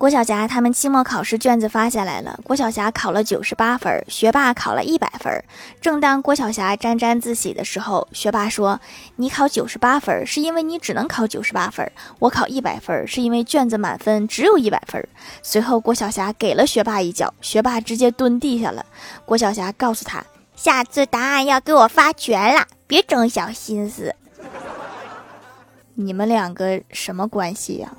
郭晓霞他们期末考试卷子发下来了，郭晓霞考了九十八分，学霸考了一百分。正当郭晓霞沾沾自喜的时候，学霸说：“你考九十八分是因为你只能考九十八分，我考一百分是因为卷子满分只有一百分。”随后，郭晓霞给了学霸一脚，学霸直接蹲地下了。郭晓霞告诉他：“下次答案要给我发全了，别整小心思。”你们两个什么关系呀？